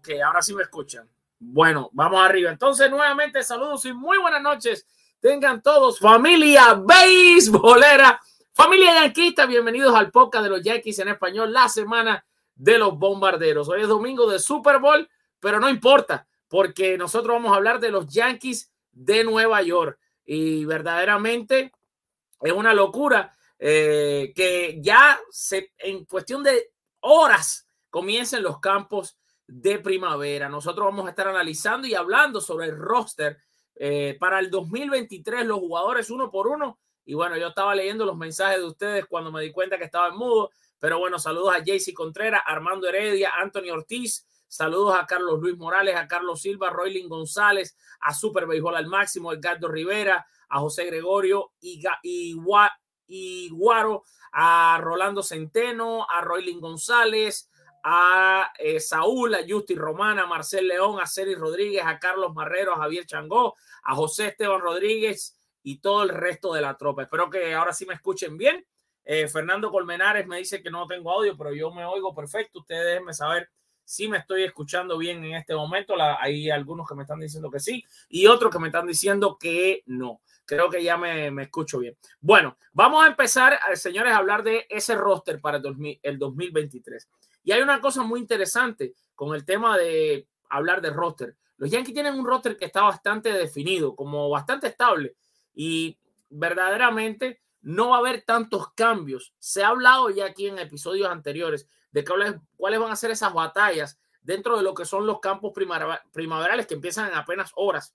Ok, ahora sí me escuchan. Bueno, vamos arriba. Entonces, nuevamente, saludos y muy buenas noches. Tengan todos familia beisbolera, familia yanquista. Bienvenidos al podcast de los Yankees en español, la semana de los bombarderos. Hoy es domingo de Super Bowl, pero no importa, porque nosotros vamos a hablar de los Yankees de Nueva York. Y verdaderamente es una locura eh, que ya se, en cuestión de horas comiencen los campos de primavera. Nosotros vamos a estar analizando y hablando sobre el roster eh, para el 2023, los jugadores uno por uno. Y bueno, yo estaba leyendo los mensajes de ustedes cuando me di cuenta que estaba en mudo. Pero bueno, saludos a JC Contreras, Armando Heredia, Anthony Ortiz. Saludos a Carlos Luis Morales, a Carlos Silva, Roylin González, a Super Béisbol al Máximo, Edgardo Rivera, a José Gregorio y, y, y Guaro, a Rolando Centeno, a Roylin González, a eh, Saúl, a Justi Romana, a Marcel León, a Ceri Rodríguez, a Carlos Marrero, a Javier Changó, a José Esteban Rodríguez y todo el resto de la tropa. Espero que ahora sí me escuchen bien. Eh, Fernando Colmenares me dice que no tengo audio, pero yo me oigo perfecto. Ustedes déjenme saber si me estoy escuchando bien en este momento. Hay algunos que me están diciendo que sí y otros que me están diciendo que no. Creo que ya me, me escucho bien. Bueno, vamos a empezar, eh, señores, a hablar de ese roster para el, 2000, el 2023. Y hay una cosa muy interesante con el tema de hablar de roster. Los Yankees tienen un roster que está bastante definido, como bastante estable y verdaderamente no va a haber tantos cambios. Se ha hablado ya aquí en episodios anteriores de cuáles, cuáles van a ser esas batallas dentro de lo que son los campos primaverales que empiezan en apenas horas.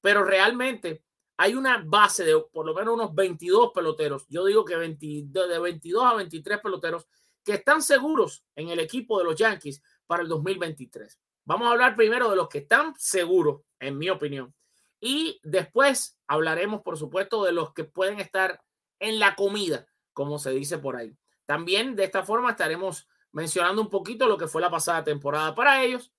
Pero realmente hay una base de por lo menos unos 22 peloteros. Yo digo que de 22 a 23 peloteros que están seguros en el equipo de los Yankees para el 2023. Vamos a hablar primero de los que están seguros, en mi opinión. Y después hablaremos, por supuesto, de los que pueden estar en la comida, como se dice por ahí. También de esta forma estaremos mencionando un poquito lo que fue la pasada temporada para ellos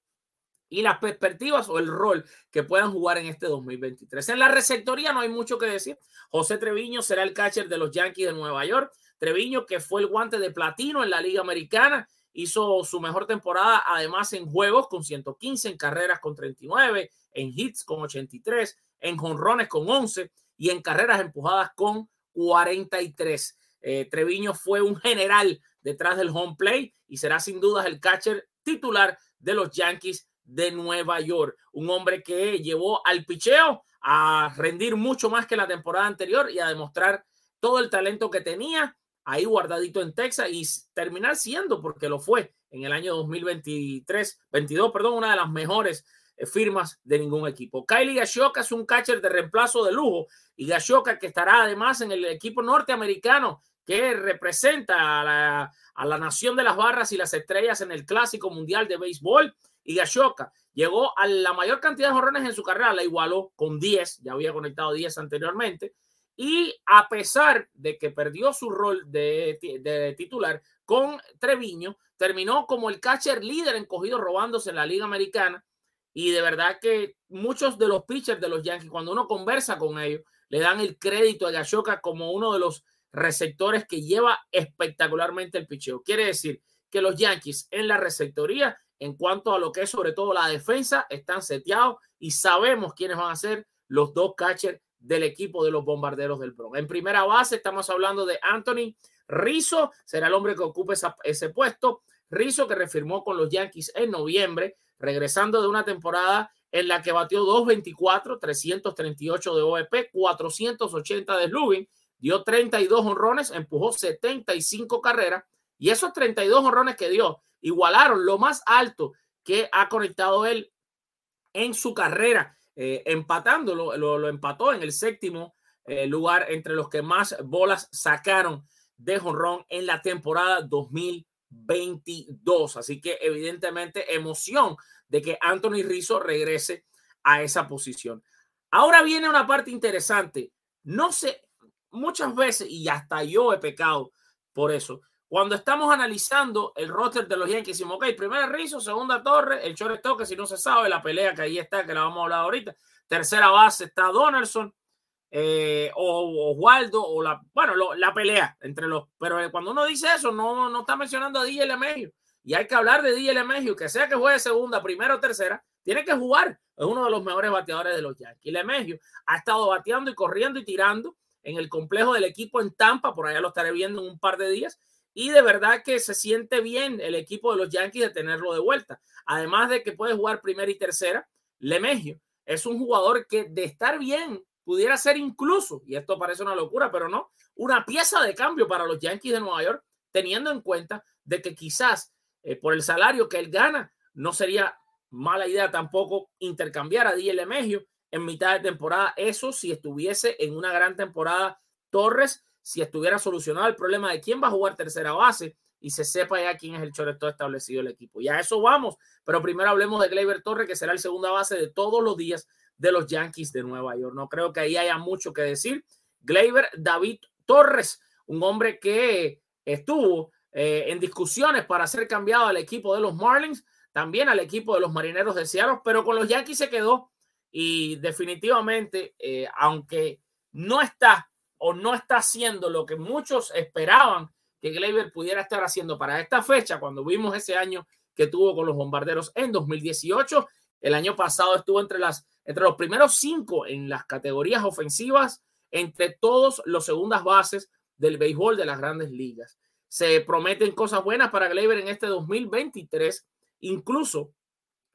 y las perspectivas o el rol que puedan jugar en este 2023. En la receptoría no hay mucho que decir. José Treviño será el catcher de los Yankees de Nueva York. Treviño, que fue el guante de platino en la Liga Americana, hizo su mejor temporada, además en juegos con 115, en carreras con 39, en hits con 83, en jonrones con 11 y en carreras empujadas con 43. Eh, Treviño fue un general detrás del home play y será sin dudas el catcher titular de los Yankees de Nueva York. Un hombre que llevó al picheo a rendir mucho más que la temporada anterior y a demostrar todo el talento que tenía ahí guardadito en Texas y terminar siendo, porque lo fue en el año 2023, 22, perdón, una de las mejores eh, firmas de ningún equipo. Kylie Gashoka es un catcher de reemplazo de lujo y Gashoka que estará además en el equipo norteamericano que representa a la, a la nación de las barras y las estrellas en el Clásico Mundial de Béisbol. Y Gashoka llegó a la mayor cantidad de jorrones en su carrera, la igualó con 10, ya había conectado 10 anteriormente y a pesar de que perdió su rol de, de, titular con Treviño, terminó como el catcher líder en cogido robándose en la Liga Americana. Y de verdad que muchos de los pitchers de los Yankees, cuando uno conversa con ellos, le dan el crédito a Gashoka como uno de los receptores que lleva espectacularmente el picheo. Quiere decir que los Yankees en la receptoría, en cuanto a lo que es sobre todo la defensa, están seteados y sabemos quiénes van a ser los dos catchers del equipo de los bombarderos del Bronx. En primera base estamos hablando de Anthony Rizzo, será el hombre que ocupe ese puesto. Rizzo que refirmó con los Yankees en noviembre, regresando de una temporada en la que batió 224, 338 de OEP, 480 de slugging, dio 32 honrones, empujó 75 carreras y esos 32 honrones que dio igualaron lo más alto que ha conectado él en su carrera, eh, empatándolo, lo, empató en el séptimo eh, lugar entre los que más bolas sacaron de jonrón en la temporada 2022. Así que evidentemente emoción de que Anthony Rizzo regrese a esa posición. Ahora viene una parte interesante. No sé, muchas veces, y hasta yo he pecado por eso, cuando estamos analizando el roster de los Yankees, decimos, ok, primera Rizzo, segunda Torre, el shortstop que si no se sabe, la pelea que ahí está, que la vamos a hablar ahorita. Tercera base está Donaldson, eh, o Oswaldo, o la, bueno, la pelea entre los, pero cuando uno dice eso, no, no está mencionando a DJ LeMahieu. Y hay que hablar de DJ LeMahieu, que sea que juegue segunda, primera o tercera, tiene que jugar. Es uno de los mejores bateadores de los Yankees. LeMahieu ha estado bateando y corriendo y tirando en el complejo del equipo en Tampa, por allá lo estaré viendo en un par de días, y de verdad que se siente bien el equipo de los Yankees de tenerlo de vuelta. Además de que puede jugar primera y tercera, Lemegio es un jugador que de estar bien pudiera ser incluso, y esto parece una locura, pero no, una pieza de cambio para los Yankees de Nueva York, teniendo en cuenta de que quizás eh, por el salario que él gana, no sería mala idea tampoco intercambiar a DJ Lemegio en mitad de temporada. Eso si estuviese en una gran temporada Torres si estuviera solucionado el problema de quién va a jugar tercera base y se sepa ya quién es el choreto establecido del equipo. Y a eso vamos, pero primero hablemos de Gleyber Torres, que será el segunda base de todos los días de los Yankees de Nueva York. No creo que ahí haya mucho que decir. Gleyber David Torres, un hombre que estuvo eh, en discusiones para ser cambiado al equipo de los Marlins, también al equipo de los Marineros de Seattle, pero con los Yankees se quedó y definitivamente, eh, aunque no está o no está haciendo lo que muchos esperaban que Gleyber pudiera estar haciendo para esta fecha, cuando vimos ese año que tuvo con los bombarderos en 2018. El año pasado estuvo entre, las, entre los primeros cinco en las categorías ofensivas, entre todos los segundas bases del béisbol de las grandes ligas. Se prometen cosas buenas para Gleyber en este 2023, incluso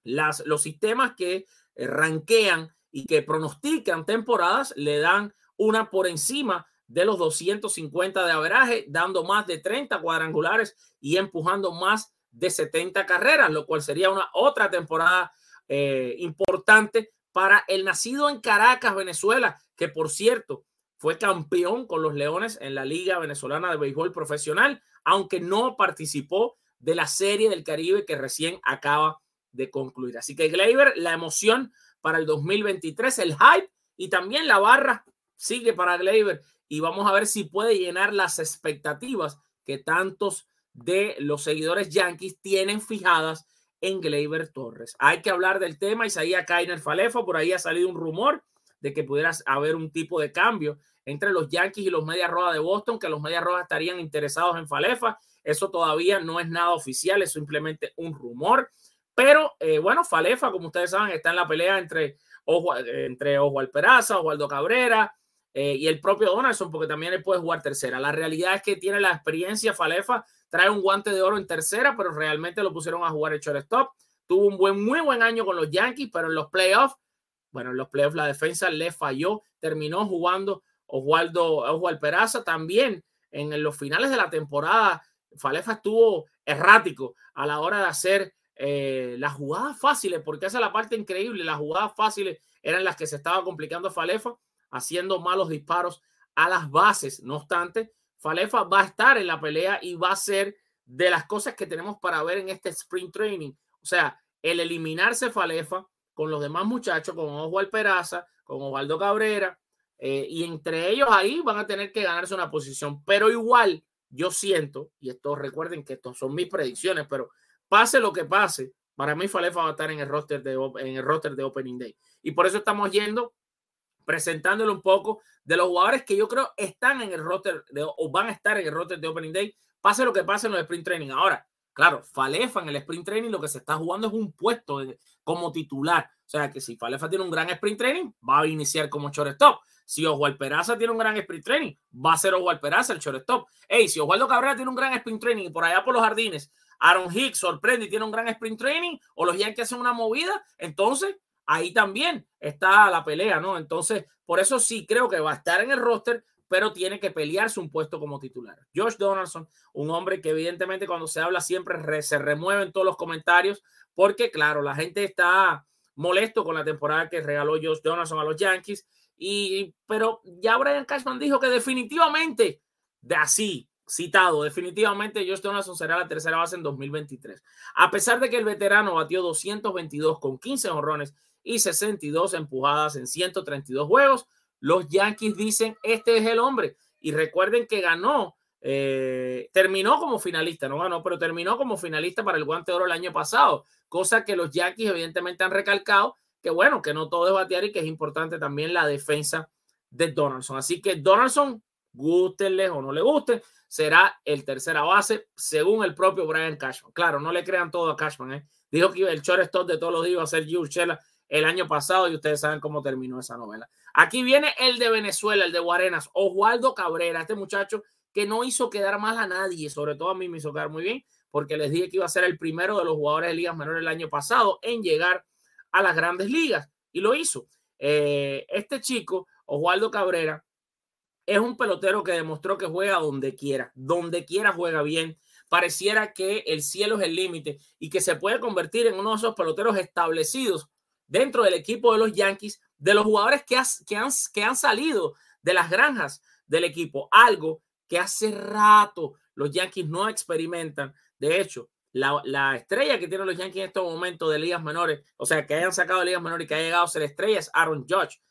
las, los sistemas que ranquean y que pronostican temporadas le dan una por encima de los 250 de averaje, dando más de 30 cuadrangulares y empujando más de 70 carreras, lo cual sería una otra temporada eh, importante para el nacido en Caracas, Venezuela, que por cierto fue campeón con los Leones en la Liga Venezolana de Béisbol Profesional, aunque no participó de la Serie del Caribe que recién acaba de concluir. Así que Gleyber, la emoción para el 2023, el hype y también la barra sigue para Gleyber y vamos a ver si puede llenar las expectativas que tantos de los seguidores yankees tienen fijadas en Gleyber Torres. Hay que hablar del tema. Isaías Kainer Falefa, por ahí ha salido un rumor de que pudiera haber un tipo de cambio entre los Yankees y los Medias Rojas de Boston, que los Medias Rojas estarían interesados en Falefa. Eso todavía no es nada oficial, es simplemente un rumor. Pero eh, bueno, Falefa, como ustedes saben, está en la pelea entre, Ojo, entre Oswald Peraza, Oswaldo Cabrera, eh, y el propio Donaldson, porque también él puede jugar tercera. La realidad es que tiene la experiencia, Falefa trae un guante de oro en tercera, pero realmente lo pusieron a jugar el shortstop. Tuvo un buen, muy buen año con los Yankees, pero en los playoffs, bueno, en los playoffs la defensa le falló, terminó jugando Oswaldo, Oswald Peraza también en los finales de la temporada. Falefa estuvo errático a la hora de hacer eh, las jugadas fáciles, porque esa es la parte increíble. Las jugadas fáciles eran las que se estaba complicando Falefa haciendo malos disparos a las bases. No obstante, Falefa va a estar en la pelea y va a ser de las cosas que tenemos para ver en este sprint training. O sea, el eliminarse Falefa con los demás muchachos, con Oswald Peraza, con Osvaldo Cabrera, eh, y entre ellos ahí van a tener que ganarse una posición. Pero igual, yo siento, y esto recuerden que estos son mis predicciones, pero pase lo que pase, para mí Falefa va a estar en el roster de, en el roster de Opening Day. Y por eso estamos yendo presentándole un poco de los jugadores que yo creo están en el roster de, o van a estar en el roster de Opening Day, pase lo que pase en los sprint training. Ahora, claro, Falefa en el sprint training lo que se está jugando es un puesto como titular. O sea que si Falefa tiene un gran sprint training, va a iniciar como shortstop. Si Oswald Peraza tiene un gran sprint training, va a ser Oswald Peraza el shortstop. Hey, si Oswaldo Cabrera tiene un gran sprint training y por allá por los jardines Aaron Hicks sorprende y tiene un gran sprint training, o los Yankees hacen una movida, entonces ahí también está la pelea, ¿no? Entonces, por eso sí creo que va a estar en el roster, pero tiene que pelearse un puesto como titular. Josh Donaldson, un hombre que evidentemente cuando se habla siempre se remueve en todos los comentarios, porque claro, la gente está molesto con la temporada que regaló Josh Donaldson a los Yankees, y, pero ya Brian Cashman dijo que definitivamente, de así, citado, definitivamente Josh Donaldson será la tercera base en 2023. A pesar de que el veterano batió 222 con 15 honrones y 62 empujadas en 132 juegos, los Yankees dicen, este es el hombre. Y recuerden que ganó, eh, terminó como finalista, no ganó, pero terminó como finalista para el guante oro el año pasado, cosa que los Yankees evidentemente han recalcado, que bueno, que no todo es batear y que es importante también la defensa de Donaldson. Así que Donaldson, gustenle o no le guste, será el tercera base, según el propio Brian Cashman. Claro, no le crean todo a Cashman. ¿eh? Dijo que el shortstop de todos los días iba a ser Shella el año pasado y ustedes saben cómo terminó esa novela. Aquí viene el de Venezuela, el de Guarenas, Oswaldo Cabrera, este muchacho que no hizo quedar mal a nadie, sobre todo a mí me hizo quedar muy bien, porque les dije que iba a ser el primero de los jugadores de ligas menores el año pasado en llegar a las grandes ligas y lo hizo. Eh, este chico, Oswaldo Cabrera, es un pelotero que demostró que juega donde quiera, donde quiera juega bien. Pareciera que el cielo es el límite y que se puede convertir en uno de esos peloteros establecidos dentro del equipo de los Yankees, de los jugadores que, que, han, que han salido de las granjas del equipo, algo que hace rato los Yankees no experimentan. De hecho, la, la, estrella que tienen los Yankees en estos momentos de ligas menores, o sea, que hayan sacado de ligas menores y que haya llegado a ser estrella es Aaron Judge.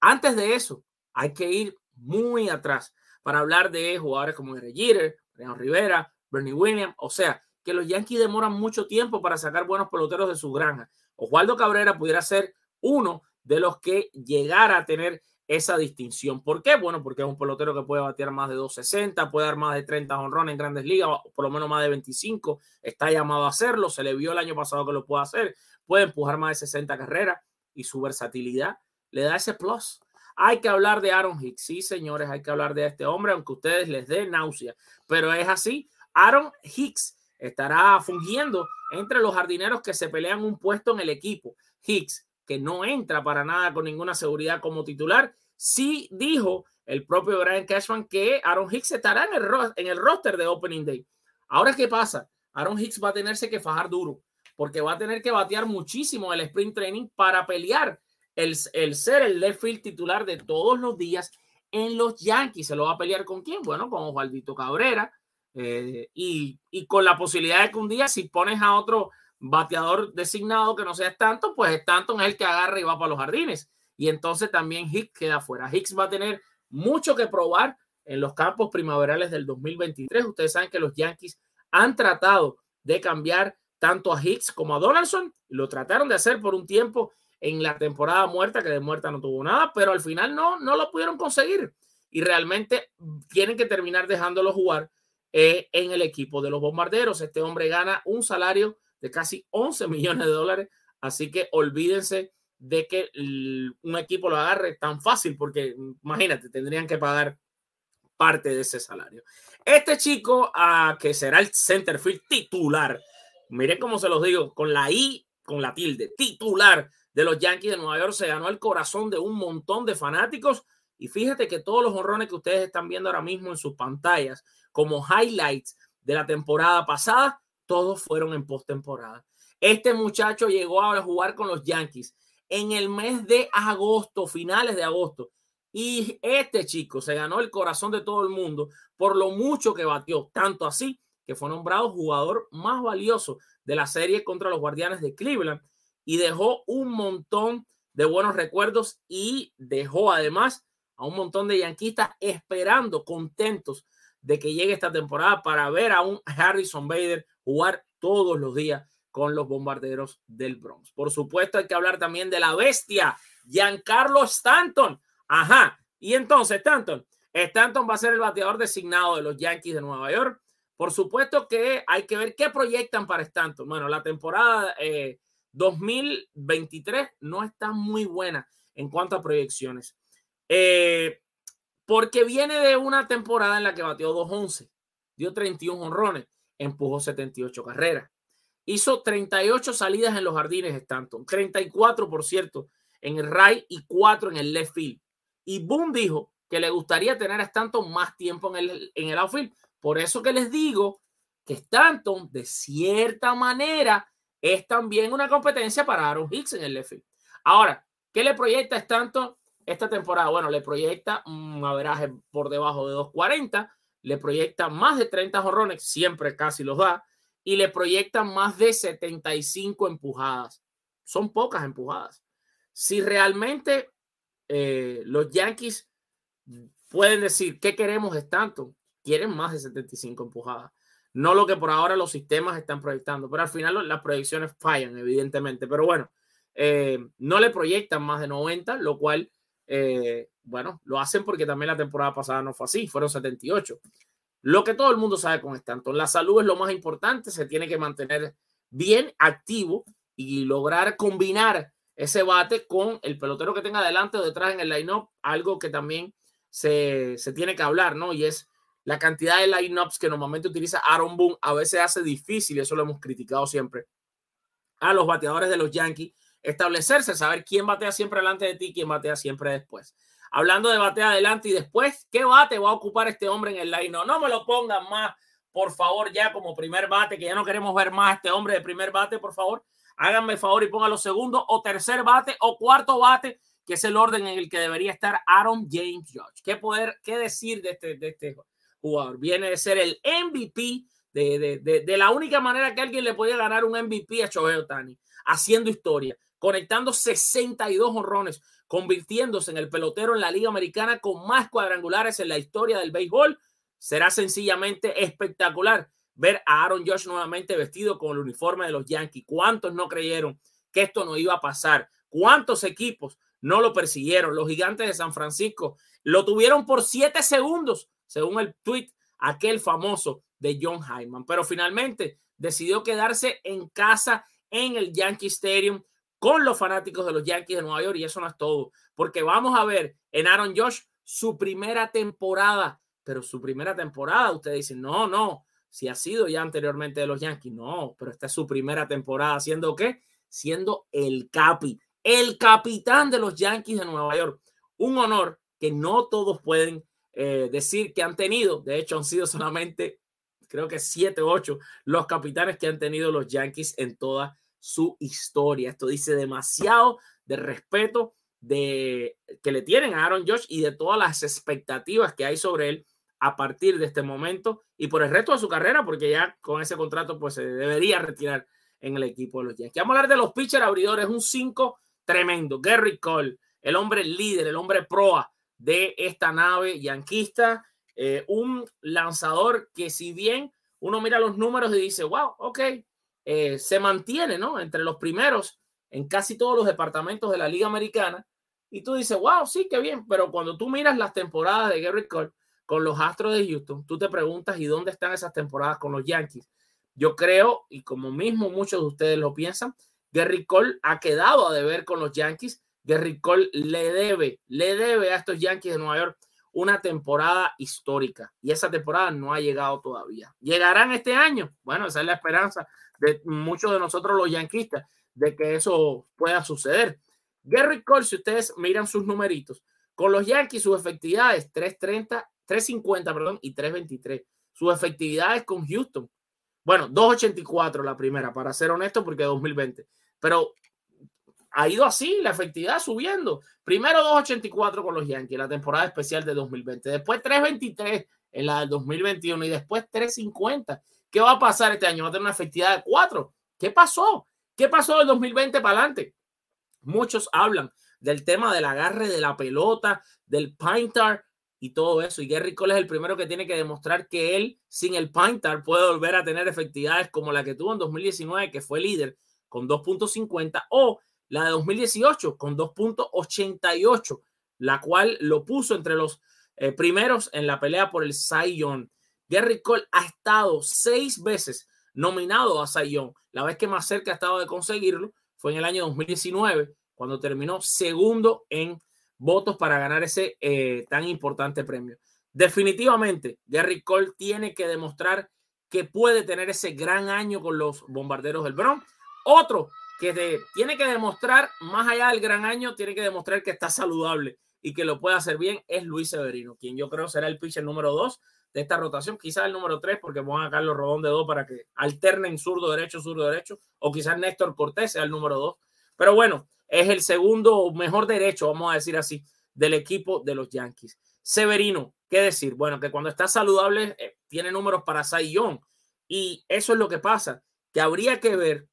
Antes de eso, hay que ir muy atrás para hablar de jugadores como Gary Jeter, Rivera, Bernie Williams, o sea, que los Yankees demoran mucho tiempo para sacar buenos peloteros de su granja. Oswaldo Cabrera pudiera ser uno de los que llegara a tener esa distinción. ¿Por qué? Bueno, porque es un pelotero que puede batear más de 260, puede dar más de 30 honrones en grandes ligas, o por lo menos más de 25, está llamado a hacerlo, se le vio el año pasado que lo puede hacer, puede empujar más de 60 carreras y su versatilidad le da ese plus. Hay que hablar de Aaron Hicks, sí, señores, hay que hablar de este hombre, aunque ustedes les dé náusea, pero es así. Aaron Hicks estará fungiendo entre los jardineros que se pelean un puesto en el equipo. Hicks, que no entra para nada con ninguna seguridad como titular, sí dijo el propio Brian Cashman que Aaron Hicks estará en el, en el roster de Opening Day. Ahora, ¿qué pasa? Aaron Hicks va a tenerse que fajar duro porque va a tener que batear muchísimo el sprint training para pelear el, el ser el left field titular de todos los días en los Yankees. ¿Se lo va a pelear con quién? Bueno, con Osvaldito Cabrera, eh, y, con la posibilidad de que un día si pones a otro bateador designado que no sea tanto, pues Stanton es el que agarra y va para los jardines. Y entonces también Hicks queda fuera. Hicks va a tener mucho que probar en los campos primaverales del 2023. Ustedes saben que los Yankees han tratado de cambiar tanto a Hicks como a Donaldson. Lo trataron de hacer por un tiempo en la temporada muerta, que de muerta no tuvo nada, pero al final no, no lo pudieron conseguir. Y realmente tienen que terminar dejándolo jugar eh, en el equipo de los bombarderos. Este hombre gana un salario de casi 11 millones de dólares, así que olvídense de que un equipo lo agarre tan fácil, porque imagínate, tendrían que pagar parte de ese salario. Este chico, uh, que será el centerfield titular, miren cómo se los digo, con la I, con la tilde, titular de los Yankees de Nueva York, se ganó el corazón de un montón de fanáticos. Y fíjate que todos los honrones que ustedes están viendo ahora mismo en sus pantallas como highlights de la temporada pasada, todos fueron en postemporada. Este muchacho llegó a jugar con los Yankees en el mes de agosto, finales de agosto. Y este chico se ganó el corazón de todo el mundo por lo mucho que batió, tanto así que fue nombrado jugador más valioso de la serie contra los Guardianes de Cleveland y dejó un montón de buenos recuerdos y dejó además a un montón de yanquistas esperando, contentos de que llegue esta temporada para ver a un Harrison Bader jugar todos los días con los bombarderos del Bronx. Por supuesto, hay que hablar también de la bestia, Giancarlo Stanton. Ajá. Y entonces, Stanton, Stanton va a ser el bateador designado de los Yankees de Nueva York. Por supuesto que hay que ver qué proyectan para Stanton. Bueno, la temporada 2023 eh, no está muy buena en cuanto a proyecciones. Eh, porque viene de una temporada en la que batió 2-11, dio 31 honrones empujó 78 carreras. Hizo 38 salidas en los jardines Stanton, 34 por cierto en el right y 4 en el left field. Y Boone dijo que le gustaría tener a Stanton más tiempo en el, en el outfield. Por eso que les digo que Stanton, de cierta manera, es también una competencia para Aaron Hicks en el left. Ahora, ¿qué le proyecta Stanton esta temporada? Bueno, le proyecta un averaje por debajo de 240, le proyecta más de 30 jorrones, siempre casi los da, y le proyecta más de 75 empujadas. Son pocas empujadas. Si realmente eh, los Yankees pueden decir, ¿qué queremos Stanton? Quieren más de 75 empujadas. No lo que por ahora los sistemas están proyectando, pero al final las proyecciones fallan, evidentemente. Pero bueno, eh, no le proyectan más de 90, lo cual, eh, bueno, lo hacen porque también la temporada pasada no fue así, fueron 78. Lo que todo el mundo sabe con Stanton, la salud es lo más importante, se tiene que mantener bien activo y lograr combinar ese bate con el pelotero que tenga adelante o detrás en el line-up, algo que también se, se tiene que hablar, ¿no? Y es la cantidad de lineups que normalmente utiliza Aaron Boone a veces hace difícil, eso lo hemos criticado siempre, a los bateadores de los Yankees establecerse, saber quién batea siempre delante de ti, quién batea siempre después. Hablando de batea adelante y después, ¿qué bate va a ocupar este hombre en el line? No, no me lo pongan más, por favor, ya como primer bate, que ya no queremos ver más a este hombre de primer bate, por favor. Háganme el favor y pónganlo segundo o tercer bate o cuarto bate, que es el orden en el que debería estar Aaron James George. ¿Qué poder, qué decir de este, de este jugador. Viene de ser el MVP de, de, de, la única manera que alguien le podía ganar un MVP a Shohei Otani, haciendo historia, conectando 62 honrones, convirtiéndose en el pelotero en la Liga Americana con más cuadrangulares en la historia del béisbol. Será sencillamente espectacular ver a Aaron Josh nuevamente vestido con el uniforme de los Yankees. ¿Cuántos no creyeron que esto no iba a pasar? ¿Cuántos equipos no lo persiguieron? Los gigantes de San Francisco lo tuvieron por siete segundos según el tweet aquel famoso de John Hyman. Pero finalmente decidió quedarse en casa en el Yankee Stadium con los fanáticos de los Yankees de Nueva York y eso no es todo, porque vamos a ver en Aaron Josh su primera temporada, pero su primera temporada, ustedes dicen, no, no, si ha sido ya anteriormente de los Yankees, no, pero esta es su primera temporada, siendo qué? Siendo el capi, el capitán de los Yankees de Nueva York. Un honor que no todos pueden eh, decir que han tenido, de hecho han sido solamente, creo que siete o ocho, los capitanes que han tenido los Yankees en toda su historia. Esto dice demasiado de respeto de, que le tienen a Aaron Josh y de todas las expectativas que hay sobre él a partir de este momento y por el resto de su carrera, porque ya con ese contrato pues se debería retirar en el equipo de los Yankees. Vamos a hablar de los pitcher abridores, un 5 tremendo. Gary Cole, el hombre líder, el hombre proa, de esta nave yanquista. Eh, un lanzador que si bien uno mira los números y dice, wow, ok, eh, se mantiene, ¿no? Entre los primeros en casi todos los departamentos de la Liga Americana. Y tú dices, wow, sí, qué bien. Pero cuando tú miras las temporadas de Gary Cole con los Astros de Houston, tú te preguntas, ¿y dónde están esas temporadas con los Yankees? Yo creo, y como mismo muchos de ustedes lo piensan, Gary Cole ha quedado a deber con los Yankees Gary Cole le debe, le debe a estos Yankees de Nueva York una temporada histórica y esa temporada no ha llegado todavía. ¿Llegarán este año? Bueno, esa es la esperanza de muchos de nosotros los yanquistas de que eso pueda suceder. Gary Cole, si ustedes miran sus numeritos, con los Yankees su efectividad es 330, 350, perdón, y 323. Su efectividad es con Houston. Bueno, 284 la primera, para ser honesto, porque 2020. Pero ha ido así, la efectividad subiendo. Primero 2.84 con los Yankees, la temporada especial de 2020. Después 3.23 en la del 2021 y después 3.50. ¿Qué va a pasar este año? Va a tener una efectividad de 4. ¿Qué pasó? ¿Qué pasó del 2020 para adelante? Muchos hablan del tema del agarre de la pelota, del pintar y todo eso. Y Gary Cole es el primero que tiene que demostrar que él, sin el pintar, puede volver a tener efectividades como la que tuvo en 2019, que fue líder con 2.50, o la de 2018 con 2.88, la cual lo puso entre los eh, primeros en la pelea por el Cy Young. Gary Cole ha estado seis veces nominado a Cy Young. La vez que más cerca ha estado de conseguirlo fue en el año 2019, cuando terminó segundo en votos para ganar ese eh, tan importante premio. Definitivamente, Gary Cole tiene que demostrar que puede tener ese gran año con los bombarderos del Bronx. Otro que tiene que demostrar, más allá del gran año, tiene que demostrar que está saludable y que lo puede hacer bien, es Luis Severino, quien yo creo será el pitcher número dos de esta rotación, quizás el número tres, porque pongan a Carlos Rodón de dos para que alternen zurdo derecho, zurdo derecho, o quizás Néstor Cortés sea el número dos. Pero bueno, es el segundo mejor derecho, vamos a decir así, del equipo de los Yankees. Severino, ¿qué decir? Bueno, que cuando está saludable eh, tiene números para Sayón. Y eso es lo que pasa, que habría que ver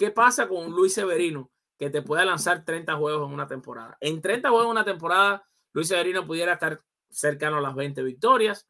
qué pasa con Luis Severino, que te pueda lanzar 30 juegos en una temporada. En 30 juegos en una temporada, Luis Severino pudiera estar cercano a las 20 victorias,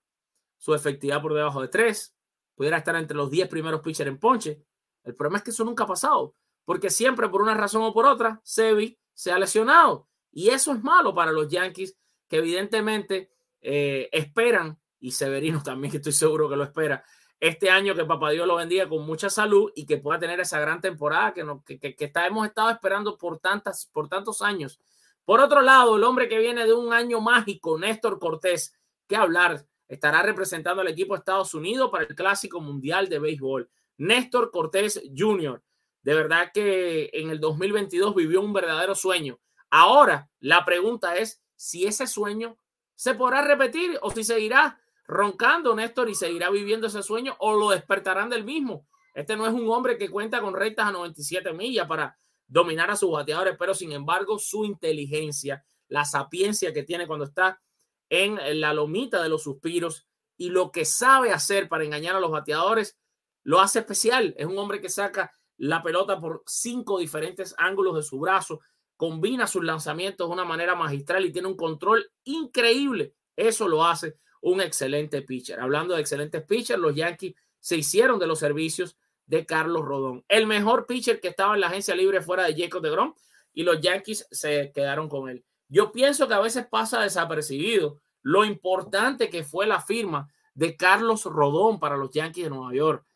su efectividad por debajo de 3, pudiera estar entre los 10 primeros pitchers en ponche. El problema es que eso nunca ha pasado, porque siempre por una razón o por otra, Sevi se ha lesionado. Y eso es malo para los Yankees, que evidentemente eh, esperan, y Severino también, que estoy seguro que lo espera, este año que Papá Dios lo bendiga con mucha salud y que pueda tener esa gran temporada que, nos, que, que, hemos estado esperando por, tantas, por tantos años. Por otro lado, el hombre que viene de un año mágico, Néstor Cortés, que hablar, estará representando al equipo de Estados Unidos para el Clásico Mundial de Béisbol. Néstor Cortés Jr., de verdad que en el 2022 vivió un verdadero sueño. Ahora, la pregunta es si ese sueño se podrá repetir o si seguirá roncando Néstor y seguirá viviendo ese sueño o lo despertarán del mismo. Este no es un hombre que cuenta con rectas a 97 millas para dominar a sus bateadores, pero sin embargo su inteligencia, la sapiencia que tiene cuando está en la lomita de los suspiros y lo que sabe hacer para engañar a los bateadores, lo hace especial. Es un hombre que saca la pelota por cinco diferentes ángulos de su brazo, combina sus lanzamientos de una manera magistral y tiene un control increíble. Eso lo hace un excelente pitcher. Hablando de excelentes pitchers, los Yankees se hicieron de los servicios de Carlos Rodón, el mejor pitcher que estaba en la agencia libre fuera de Jacob de Grom, y los Yankees se quedaron con él. Yo pienso que a veces pasa desapercibido lo importante que fue la firma de Carlos Rodón para los Yankees de Nueva York.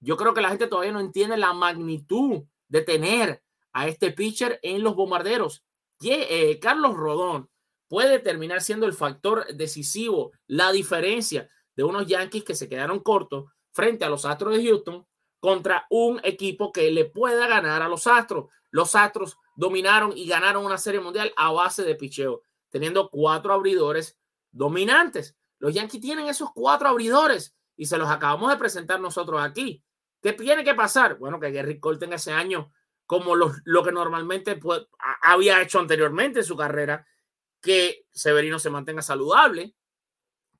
Yo creo que la gente todavía no entiende la magnitud de tener a este pitcher en los bombarderos. Eh, Carlos Rodón puede terminar siendo el factor decisivo, la diferencia de unos Yankees que se quedaron cortos frente a los Astros de Houston contra un equipo que le pueda ganar a los Astros. Los Astros dominaron y ganaron una serie mundial a base de picheo, teniendo cuatro abridores dominantes. Los Yankees tienen esos cuatro abridores y se los acabamos de presentar nosotros aquí. ¿Qué tiene que pasar? Bueno, que Gary Cole ese año como lo, lo que normalmente había hecho anteriormente en su carrera que Severino se mantenga saludable,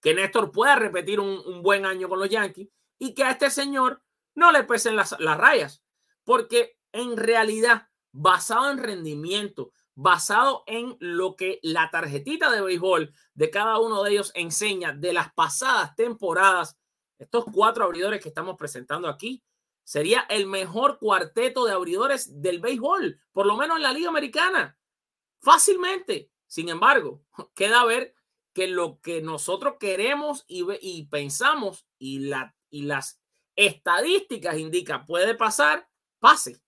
que Néstor pueda repetir un, buen año con los Yankees y que a este señor no le pesen las, las rayas, porque en realidad, basado en rendimiento, basado en lo que la tarjetita de béisbol de cada uno de ellos enseña de las pasadas temporadas, estos cuatro abridores que estamos presentando aquí, sería el mejor cuarteto de abridores del béisbol, por lo menos en la Liga Americana. Fácilmente. Sin embargo, queda ver que lo que nosotros queremos y, pensamos y, la, y las estadísticas indican puede pasar, pase.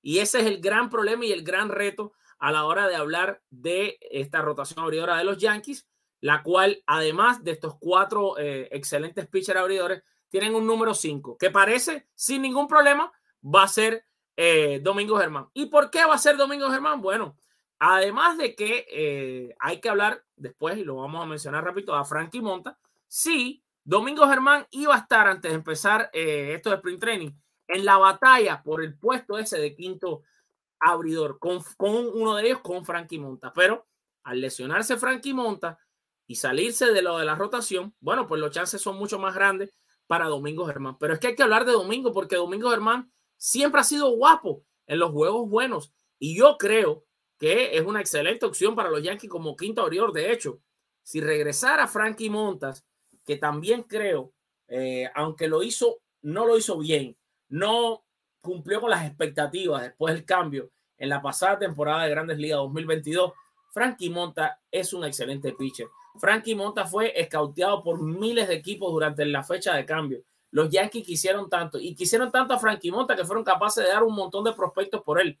Y ese es el gran problema y el gran reto a la hora de hablar de esta rotación abridora de los Yankees, la cual, además de estos cuatro eh, excelentes pitcher abridores, tienen un número 5, que parece sin ningún problema va a ser eh, Domingo Germán. ¿Y por qué va a ser Domingo Germán? Bueno, Además de que eh, hay que hablar después, y lo vamos a mencionar rápido, a Frankie Monta. Sí, Domingo Germán iba a estar antes de empezar eh, esto de sprint training en la batalla por el puesto ese de quinto abridor, con, con uno de ellos, con Frankie Monta. Pero al lesionarse Frankie Monta y salirse de lo de la rotación, bueno, pues los chances son mucho más grandes para Domingo Germán. Pero es que hay que hablar de Domingo porque Domingo Germán siempre ha sido guapo en los juegos buenos. Y yo creo que es una excelente opción para los Yankees como quinto abridor. De hecho, si regresara Frankie Montas, que también creo, eh, aunque lo hizo, no lo hizo bien, no cumplió con las expectativas después del cambio en la pasada temporada de Grandes Ligas 2022, Frankie Monta es un excelente pitcher. Frankie Monta fue escauteado por miles de equipos durante la fecha de cambio. Los Yankees quisieron tanto y quisieron tanto a Frankie Monta que fueron capaces de dar un montón de prospectos por él.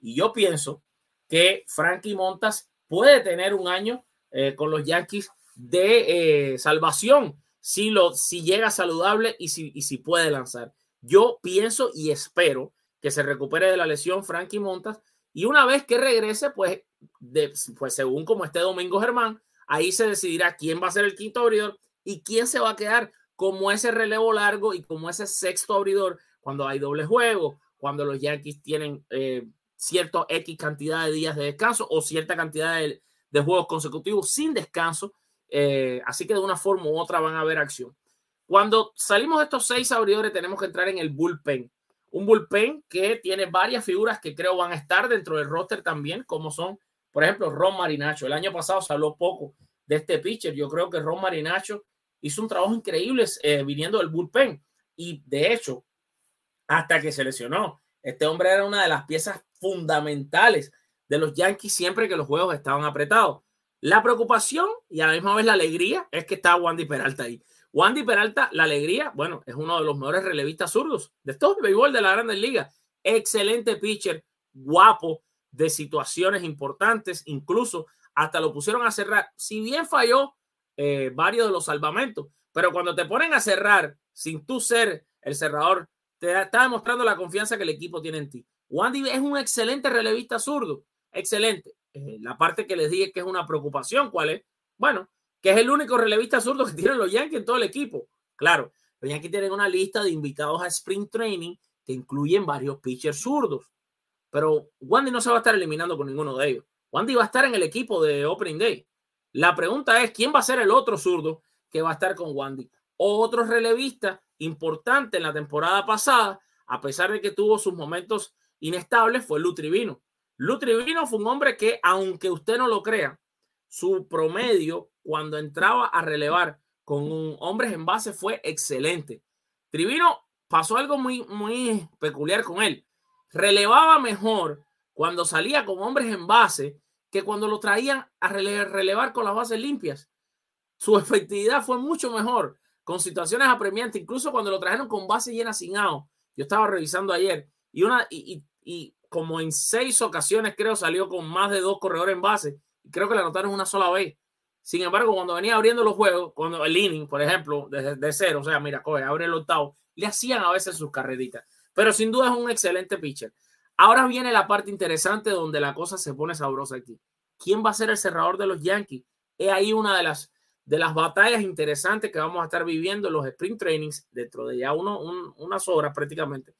Y yo pienso que Frankie Montas puede tener un año eh, con los Yankees de eh, salvación si, lo, si llega saludable y si, y si puede lanzar. Yo pienso y espero que se recupere de la lesión Frankie Montas y una vez que regrese, pues, pues según como esté Domingo Germán, ahí se decidirá quién va a ser el quinto abridor y quién se va a quedar como ese relevo largo y como ese sexto abridor cuando hay doble juego, cuando los Yankees tienen eh, cierto X cantidad de días de descanso o cierta cantidad de, juegos consecutivos sin descanso. Eh, así que de una forma u otra van a haber acción. Cuando salimos de estos seis abridores, tenemos que entrar en el bullpen. Un bullpen que tiene varias figuras que creo van a estar dentro del roster también, como son, por ejemplo, Ron Marinacho. El año pasado se habló poco de este pitcher. Yo creo que Ron Marinacho hizo un trabajo increíble eh, viniendo del bullpen. Y de hecho, hasta que se lesionó, este hombre era una de las piezas fundamentales de los Yankees siempre que los juegos estaban apretados. La preocupación y a la misma vez la alegría es que está Wandy Peralta ahí. Wandy Peralta, la alegría, bueno, es uno de los mejores relevistas zurdos de todo el béisbol de la Grandes Ligas. Excelente pitcher, guapo, de situaciones importantes, incluso hasta lo pusieron a cerrar. Si bien falló eh, varios de los salvamentos, pero cuando te ponen a cerrar sin tú ser el cerrador, te está demostrando la confianza que el equipo tiene en ti. Wandy es un excelente relevista zurdo, excelente. Eh, la parte que les dije que es una preocupación, ¿cuál es? Bueno, que es el único relevista zurdo que tienen los Yankees en todo el equipo. Claro, los Yankees tienen una lista de invitados a Spring Training que incluyen varios pitchers zurdos. Pero Wandy no se va a estar eliminando con ninguno de ellos. Wandy va a estar en el equipo de Opening Day. La pregunta es, ¿quién va a ser el otro zurdo que va a estar con Wandy? Otro relevista importante en la temporada pasada, a pesar de que tuvo sus momentos inestables, fue Lutrivino. Lutrivino fue un hombre que, aunque usted no lo crea, su promedio cuando entraba a relevar con hombres en base fue excelente. Trivino pasó algo muy, muy peculiar con él. Relevaba mejor cuando salía con hombres en base que cuando lo traían a relevar con las bases limpias. Su efectividad fue mucho mejor con situaciones apremiantes, incluso cuando lo trajeron con base llena sin out. Yo estaba revisando ayer y, una, y, y como en seis ocasiones creo salió con más de dos corredores en base creo que la anotaron una sola vez. Sin embargo, cuando venía abriendo los juegos, cuando el inning, por ejemplo, desde de cero, o sea, mira, coge, abre el octavo, le hacían a veces sus carreritas. Pero sin duda es un excelente pitcher. Ahora viene la parte interesante donde la cosa se pone sabrosa aquí. ¿Quién va a ser el cerrador de los Yankees? Es ahí una de las, de las batallas interesantes que vamos a estar viviendo en los sprint trainings dentro de ya uno, unas horas prácticamente.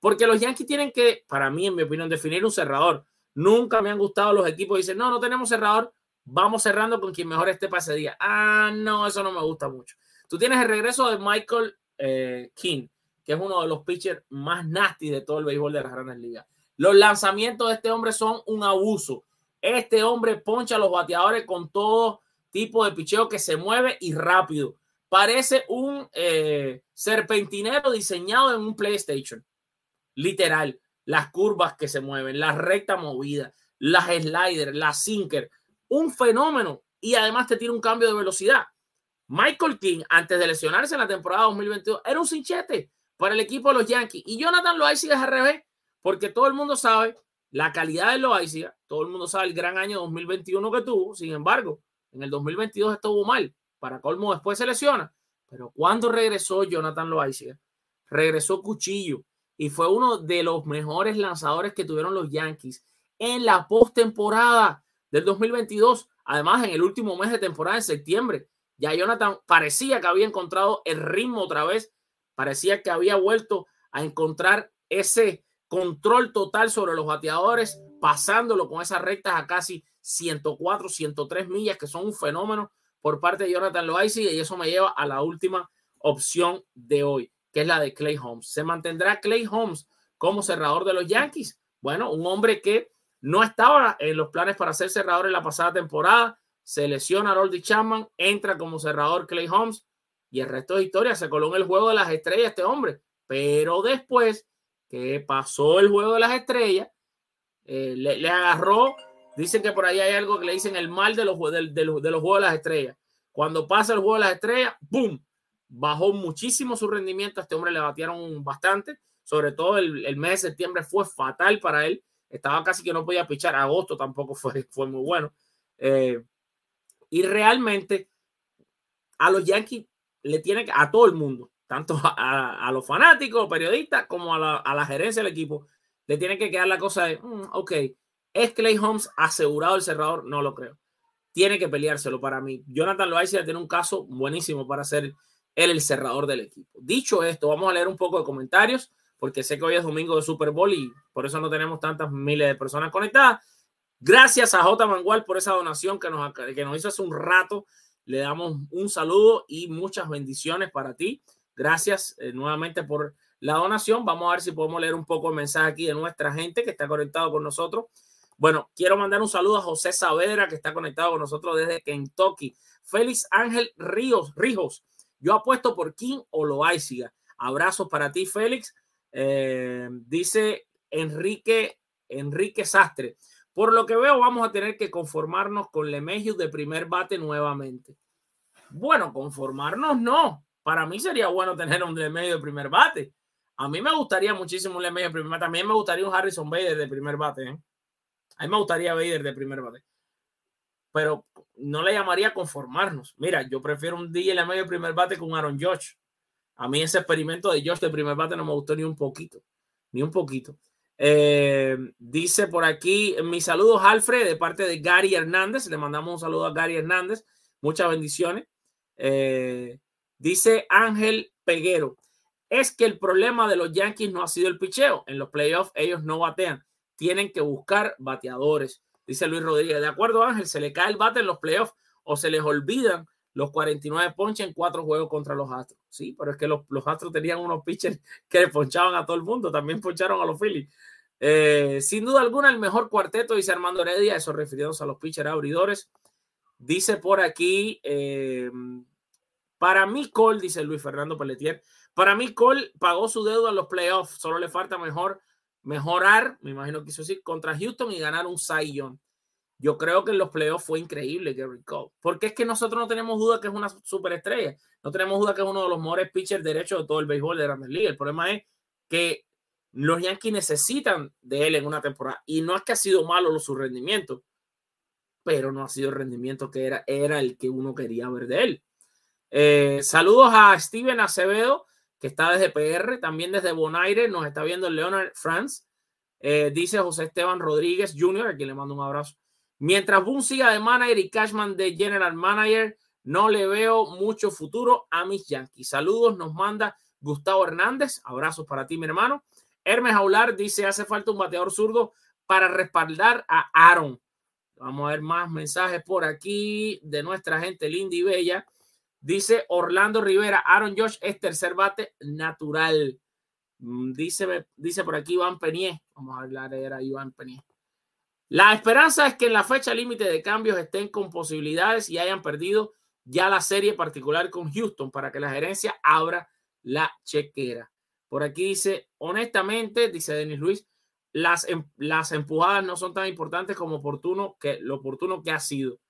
Porque los Yankees tienen que, para mí, en mi opinión, definir un cerrador. Nunca me han gustado los equipos dicen, no, no tenemos cerrador, vamos cerrando con quien mejor esté para ese día. Ah, no, eso no me gusta mucho. Tú tienes el regreso de Michael eh, King, que es uno de los pitchers más nasty de todo el béisbol de las grandes ligas. Los lanzamientos de este hombre son un abuso. Este hombre poncha a los bateadores con todo tipo de picheo que se mueve y rápido. Parece un eh, serpentinero diseñado en un PlayStation. Literal las curvas que se mueven, la recta movida, las sliders, las sinker, un fenómeno y además te tiene un cambio de velocidad. Michael King, antes de lesionarse en la temporada 2022, era un cinchete para el equipo de los Yankees. Y Jonathan Loaiziga es al revés, porque todo el mundo sabe la calidad de Loaiziga, todo el mundo sabe el gran año 2021 que tuvo. Sin embargo, en el 2022 estuvo mal. Para colmo, después se lesiona. Pero cuando regresó Jonathan Loaiziga, regresó Cuchillo, y fue uno de los mejores lanzadores que tuvieron los Yankees en la postemporada del 2022. Además, en el último mes de temporada, en septiembre, ya Jonathan parecía que había encontrado el ritmo otra vez, parecía que había vuelto a encontrar ese control total sobre los bateadores, pasándolo con esas rectas a casi 104, 103 millas, que son un fenómeno por parte de Jonathan Loaiziga, y eso me lleva a la última opción de hoy que es la de Clay Holmes. ¿Se mantendrá Clay Holmes como cerrador de los Yankees? Bueno, un hombre que no estaba en los planes para ser cerrador en la pasada temporada, se lesiona a Roldy Chapman, entra como cerrador Clay Holmes y el resto de historia se coló en el juego de las estrellas este hombre. Pero después que pasó el juego de las estrellas, eh, le, agarró, dicen que por ahí hay algo que le dicen el mal de los, de, de los juegos de las estrellas. Cuando pasa el juego de las estrellas, ¡boom! Bajó muchísimo su rendimiento. A este hombre le batearon bastante, sobre todo el, mes de septiembre fue fatal para él. Estaba casi que no podía pichar. Agosto tampoco fue, fue muy bueno. Eh, y realmente a los Yankees le tiene que, a todo el mundo, tanto a, los fanáticos, periodistas, como a la, a la, gerencia del equipo, le tiene que quedar la cosa de, mm, ok, ¿es Clay Holmes asegurado el cerrador? No lo creo. Tiene que peleárselo para mí. Jonathan Loaiza tiene un caso buenísimo para ser el cerrador del equipo. Dicho esto, vamos a leer un poco de comentarios, porque sé que hoy es domingo de Super Bowl y por eso no tenemos tantas miles de personas conectadas. Gracias a J. Mangual por esa donación que nos, que nos hizo hace un rato. Le damos un saludo y muchas bendiciones para ti. Gracias eh, nuevamente por la donación. Vamos a ver si podemos leer un poco el mensaje aquí de nuestra gente que está conectado con nosotros. Bueno, quiero mandar un saludo a José Saavedra que está conectado con nosotros desde Kentucky. Félix Ángel Ríos, Rijos. Yo apuesto por King o Loaiziga. Abrazos para ti, Félix. Eh, dice Enrique, Enrique Sastre. Por lo que veo, vamos a tener que conformarnos con Lemegio de primer bate nuevamente. Bueno, conformarnos no. Para mí sería bueno tener un Lemegio de primer bate. A mí me gustaría muchísimo un Lemegio de primer bate. También me gustaría un Harrison Bader de primer bate. ¿eh? A mí me gustaría Bader de primer bate. Pero no le llamaría conformarnos. Mira, yo prefiero un DJ Lemegio de primer bate con Aaron Josh. A mí ese experimento de Josh de primer bate no me gustó ni un poquito. Ni un poquito. Eh, dice por aquí, mis saludos, Alfred, de parte de Gary Hernández. Le mandamos un saludo a Gary Hernández. Muchas bendiciones. Eh, dice Ángel Peguero. Es que el problema de los Yankees no ha sido el picheo. En los playoffs ellos no batean. Tienen que buscar bateadores. Dice Luis Rodríguez. De acuerdo, Ángel, se le cae el bate en los playoffs o se les olvidan los 49 ponches en cuatro juegos contra los Astros. Sí, pero es que los, los Astros tenían unos pitchers que ponchaban a todo el mundo. También poncharon a los Phillies. Eh, sin duda alguna, el mejor cuarteto, dice Armando Heredia, eso refiriéndose a los pitchers abridores. Dice por aquí, eh, para mí Cole, dice Luis Fernando Pelletier, para mí Cole pagó su deuda en los playoffs, solo le falta mejor, mejorar, me imagino que eso sí, contra Houston y ganar un Young. Yo creo que en los playoffs fue increíble Gary Cole, porque es que nosotros no tenemos duda que es una superestrella, no tenemos duda que es uno de los mejores pitchers derechos de todo el béisbol de Grandes Ligas. El problema es que los Yankees necesitan de él en una temporada. Y no es que ha sido malo su rendimiento, pero no ha sido el rendimiento que era, era el que uno quería ver de él. Eh, saludos a Steven Acevedo, que está desde PR, también desde Bonaire, nos está viendo Leonard France. Eh, dice José Esteban Rodríguez Jr., a quien le mando un abrazo. Mientras Boone siga de manager y Cashman de general manager, no le veo mucho futuro a mis Yankees. Saludos, nos manda Gustavo Hernández. Abrazos para ti, mi hermano. Hermes Aular dice, hace falta un bateador zurdo para respaldar a Aaron. Vamos a ver más mensajes por aquí de nuestra gente linda y bella. Dice Orlando Rivera, Aaron Josh es tercer bate natural. Mm, dice, dice por aquí Iván Penié. Vamos a hablar de Iván Penié. La esperanza es que en la fecha límite de cambios estén con posibilidades y hayan perdido ya la serie particular con Houston para que la gerencia abra la chequera. Por aquí dice, honestamente, dice Denis Luis, las, em, las empujadas no son tan importantes como oportuno que lo oportuno que ha sido.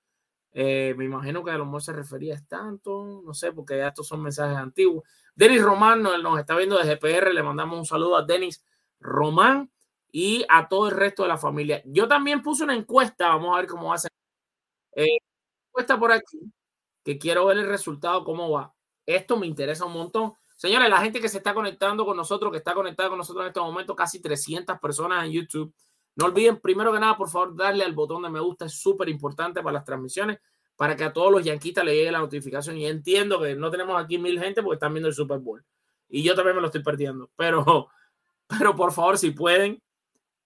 Eh, me imagino que a lo mejor se refería a tanto, no sé, porque ya estos son mensajes antiguos. Denis Román nos, nos, está viendo desde PR, le mandamos un saludo a Denis Román y a todo el resto de la familia. Yo también puse una encuesta, vamos a ver cómo va a ser. Eh, encuesta por aquí, que quiero ver el resultado, cómo va. Esto me interesa un montón. Señores, la gente que se está conectando con nosotros, que está conectada con nosotros en este momento, casi 300 personas en YouTube. No olviden, primero que nada, por favor, darle al botón de me gusta, es súper importante para las transmisiones, para que a todos los yanquistas le llegue la notificación. Y entiendo que no tenemos aquí mil gente porque están viendo el Super Bowl. Y yo también me lo estoy perdiendo. Pero, pero por favor, si pueden,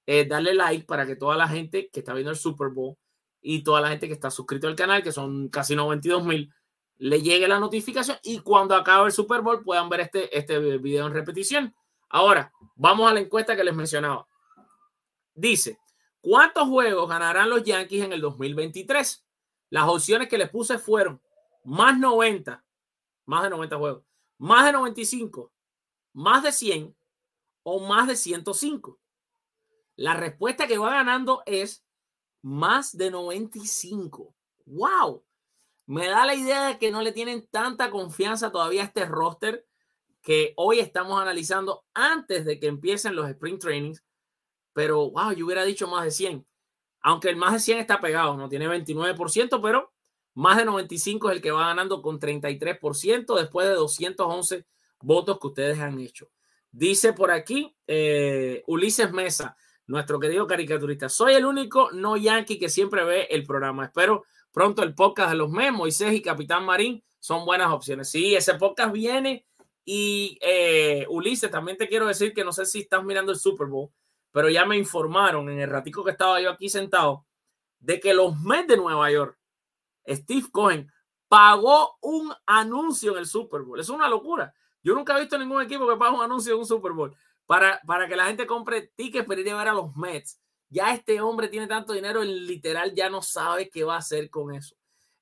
eh, darle like para que toda la gente que está viendo el Super Bowl y toda la gente que está suscrito al canal, que son casi 92 mil, le llegue la notificación y cuando acabe el Super Bowl puedan ver este, este video en repetición. Ahora, vamos a la encuesta que les mencionaba. Dice, ¿cuántos juegos ganarán los Yankees en el 2023? Las opciones que les puse fueron más 90, más de 90 juegos, más de 95, más de 100 o más de 105. La respuesta que va ganando es más de 95. ¡Wow! me da la idea de que no le tienen tanta confianza todavía a este roster que hoy estamos analizando antes de que empiecen los sprint trainings. Pero, wow, yo hubiera dicho más de 100. Aunque el más de 100 está pegado, no tiene 29%, pero Más de 95 es el que va ganando con 33% después de 211 votos que ustedes han hecho. Dice por aquí eh, Ulises Mesa, nuestro querido caricaturista. Soy el único no yankee que siempre ve el programa. Espero pronto el podcast de los memes. Moisés y Capitán Marín son buenas opciones. Sí, ese podcast viene. Y eh, Ulises, también te quiero decir que no sé si estás mirando el Super Bowl, pero ya me informaron en el ratico que estaba yo aquí sentado de que los Mets de Nueva York, Steve Cohen, pagó un anuncio en el Super Bowl. Es una locura. Yo nunca he visto ningún equipo que pague un anuncio en un Super Bowl para, para que la gente compre tickets para ir a ver a los Mets. Ya este hombre tiene tanto dinero, el literal ya no sabe qué va a hacer con eso.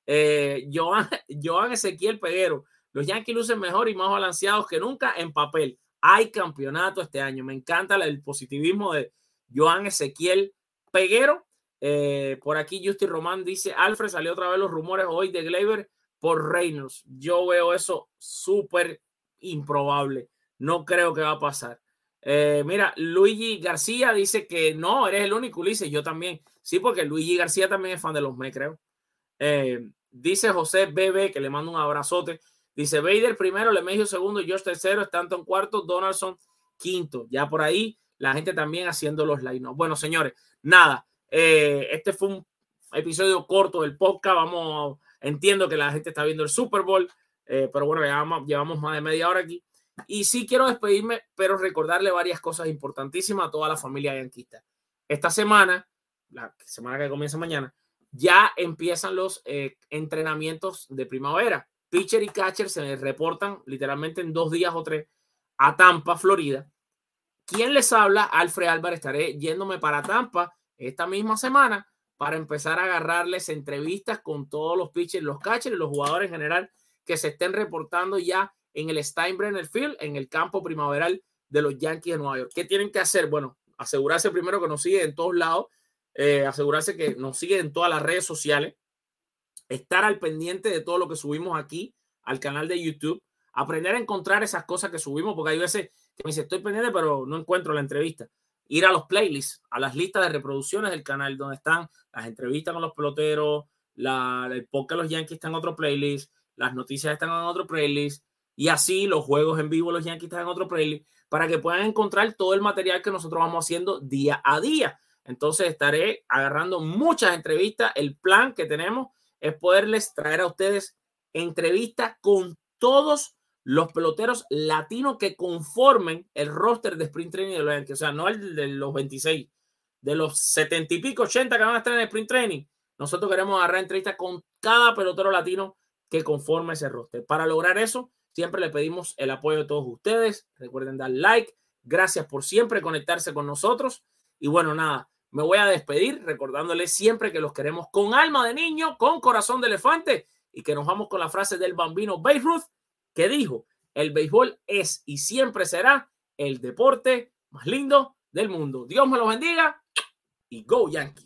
Eh, Joan, Joan Ezequiel Peguero, los Yankees lucen mejor y más balanceados que nunca en papel. Hay campeonato este año. Me encanta el positivismo de Joan Ezequiel Peguero. Eh, por aquí Justin Román dice, Alfred salió otra vez los rumores hoy de Gleyber por Reynolds. Yo veo eso súper improbable. No creo que va a pasar. Eh, mira, Luigi García dice que no, eres el único, Ulises. Yo también. Sí, porque Luigi García también es fan de los me, creo. Eh, dice José Bebe, que le mando un abrazote. Dice Vader primero, Lemegio segundo, George tercero, Stanton cuarto, Donaldson quinto. Ya por ahí la gente también haciendo los line Bueno, señores, nada. Eh, este fue un episodio corto del podcast. Vamos, entiendo que la gente está viendo el Super Bowl, pero bueno, llevamos, llevamos más de media hora aquí. Y sí quiero despedirme, pero recordarle varias cosas importantísimas a toda la familia yanquista. Esta semana, la semana que comienza mañana, ya empiezan los eh, entrenamientos de primavera. Pitcher y catcher se reportan literalmente en dos días o tres a Tampa, Florida. ¿Quién les habla? Alfred Álvarez. Estaré yéndome para Tampa esta misma semana para empezar a agarrarles entrevistas con todos los pitchers, los catchers y los jugadores en general que se estén reportando ya en el Steinbrenner Field, en el campo primaveral de los Yankees de Nueva York. ¿Qué tienen que hacer? Bueno, asegurarse primero que nos sigue en todos lados, eh, asegurarse que nos sigue en todas las redes sociales, estar al pendiente de todo lo que subimos aquí al canal de YouTube, aprender a encontrar esas cosas que subimos, porque hay veces que me dice, estoy pendiente, pero no encuentro la entrevista. Ir a los playlists, a las listas de reproducciones del canal, donde están las entrevistas con los peloteros, la, el podcast de los Yankees está en otro playlist, las noticias están en otro playlist, y así los juegos en vivo, los Yankees están en otro playlist, para que puedan encontrar todo el material que nosotros vamos haciendo día a día. Entonces estaré agarrando muchas entrevistas. El plan que tenemos es poderles traer a ustedes entrevistas con todos los peloteros latinos que conformen el roster de Sprint Training de los Yankees. O sea, no el de los 26, de los 70 y pico, 80 que van a estar en el Sprint Training. Nosotros queremos agarrar entrevistas con cada pelotero latino que conforme ese roster. Para lograr eso, Siempre le pedimos el apoyo de todos ustedes. Recuerden dar like. Gracias por siempre conectarse con nosotros. Y bueno, nada, me voy a despedir recordándoles siempre que los queremos con alma de niño, con corazón de elefante y que nos vamos con la frase del bambino Babe Ruth que dijo, el béisbol es y siempre será el deporte más lindo del mundo. Dios me los bendiga y go Yankees.